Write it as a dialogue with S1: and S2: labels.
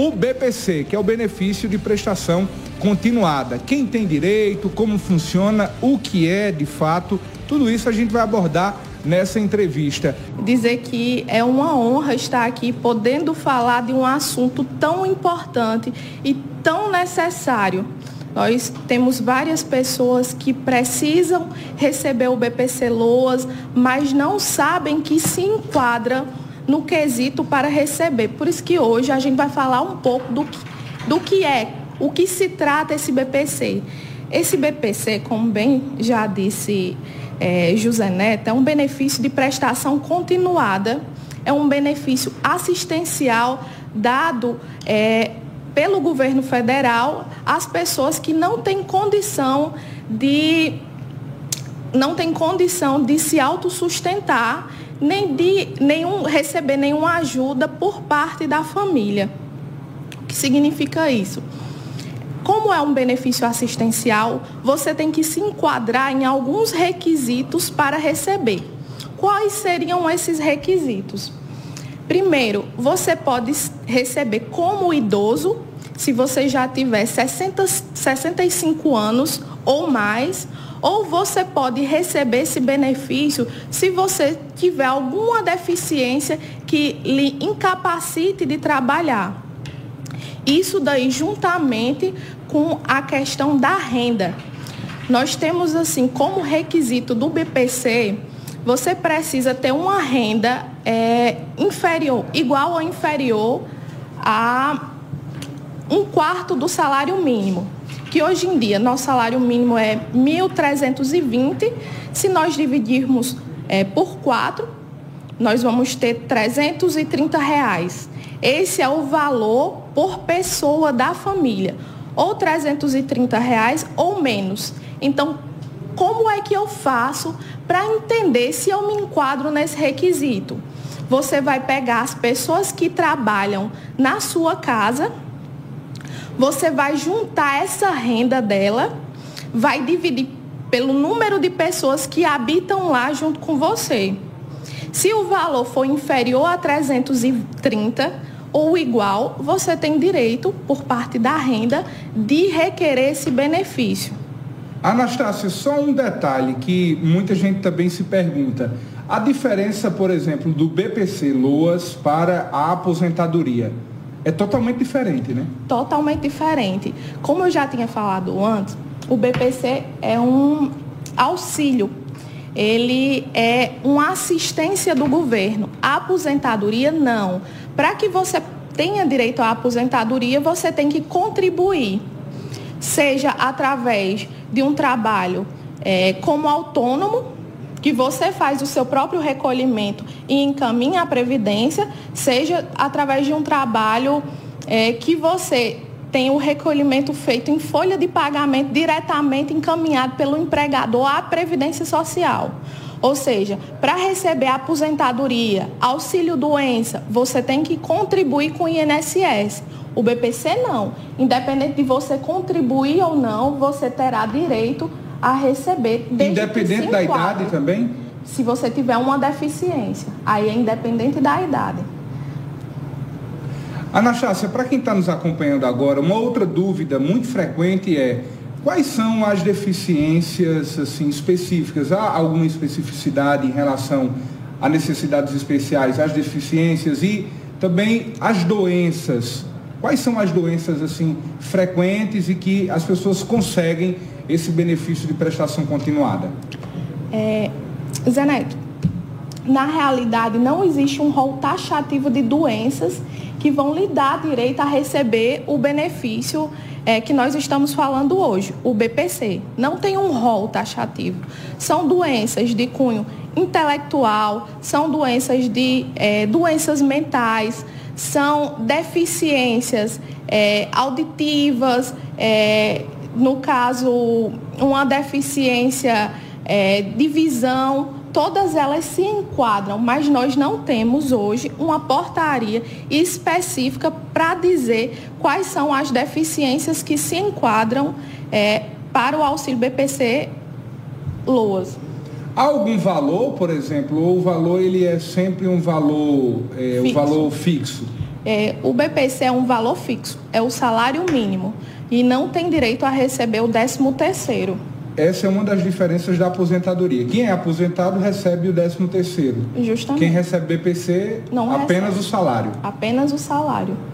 S1: o BPC, que é o benefício de prestação continuada. Quem tem direito, como funciona, o que é de fato, tudo isso a gente vai abordar nessa entrevista.
S2: Dizer que é uma honra estar aqui podendo falar de um assunto tão importante e tão necessário. Nós temos várias pessoas que precisam receber o BPC Loas, mas não sabem que se enquadra no quesito para receber. Por isso que hoje a gente vai falar um pouco do que, do que é, o que se trata esse BPC. Esse BPC, como bem já disse é, José Neto, é um benefício de prestação continuada, é um benefício assistencial dado é, pelo governo federal às pessoas que não têm condição de não têm condição de se autossustentar nem de nenhum, receber nenhuma ajuda por parte da família. O que significa isso? Como é um benefício assistencial, você tem que se enquadrar em alguns requisitos para receber. Quais seriam esses requisitos? Primeiro, você pode receber como idoso, se você já tiver 60, 65 anos ou mais, ou você pode receber esse benefício se você tiver alguma deficiência que lhe incapacite de trabalhar. Isso daí juntamente com a questão da renda. Nós temos assim como requisito do BPC, você precisa ter uma renda é, inferior, igual ou inferior a um quarto do salário mínimo. Que hoje em dia nosso salário mínimo é 1.320. Se nós dividirmos é, por quatro, nós vamos ter 330 reais. Esse é o valor por pessoa da família, ou 330 reais ou menos. Então, como é que eu faço para entender se eu me enquadro nesse requisito? Você vai pegar as pessoas que trabalham na sua casa, você vai juntar essa renda dela, vai dividir pelo número de pessoas que habitam lá junto com você. Se o valor for inferior a 330, ou igual, você tem direito, por parte da renda, de requerer esse benefício.
S1: Anastácia, só um detalhe que muita gente também se pergunta. A diferença, por exemplo, do BPC Loas para a aposentadoria é totalmente diferente, né?
S2: Totalmente diferente. Como eu já tinha falado antes, o BPC é um auxílio. Ele é uma assistência do governo. A aposentadoria, não. Para que você tenha direito à aposentadoria, você tem que contribuir, seja através de um trabalho é, como autônomo, que você faz o seu próprio recolhimento e encaminha a previdência, seja através de um trabalho é, que você tem o recolhimento feito em folha de pagamento diretamente encaminhado pelo empregador à Previdência Social. Ou seja, para receber aposentadoria, auxílio doença, você tem que contribuir com o INSS. O BPC não. Independente de você contribuir ou não, você terá direito a receber.
S1: Independente da idade também?
S2: Se você tiver uma deficiência. Aí é independente da idade.
S1: Anastácia, para quem está nos acompanhando agora, uma outra dúvida muito frequente é Quais são as deficiências assim, específicas? Há alguma especificidade em relação a necessidades especiais, às deficiências e também as doenças? Quais são as doenças assim frequentes e que as pessoas conseguem esse benefício de prestação continuada?
S2: É, Zé Neto, na realidade não existe um rol taxativo de doenças que vão lhe dar direito a receber o benefício é, que nós estamos falando hoje, o BPC. Não tem um rol taxativo. São doenças de cunho intelectual, são doenças de é, doenças mentais, são deficiências é, auditivas, é, no caso, uma deficiência é, de visão todas elas se enquadram, mas nós não temos hoje uma portaria específica para dizer quais são as deficiências que se enquadram é, para o auxílio BPC LOAS.
S1: Há algum valor, por exemplo, ou o valor ele é sempre um valor, é, um valor fixo?
S2: É, o BPC é um valor fixo, é o salário mínimo e não tem direito a receber o 13 terceiro.
S1: Essa é uma das diferenças da aposentadoria. Quem é aposentado recebe o 13 terceiro.
S2: Justamente.
S1: Quem recebe BPC,
S2: Não
S1: apenas
S2: recebe.
S1: o salário.
S2: Apenas o salário.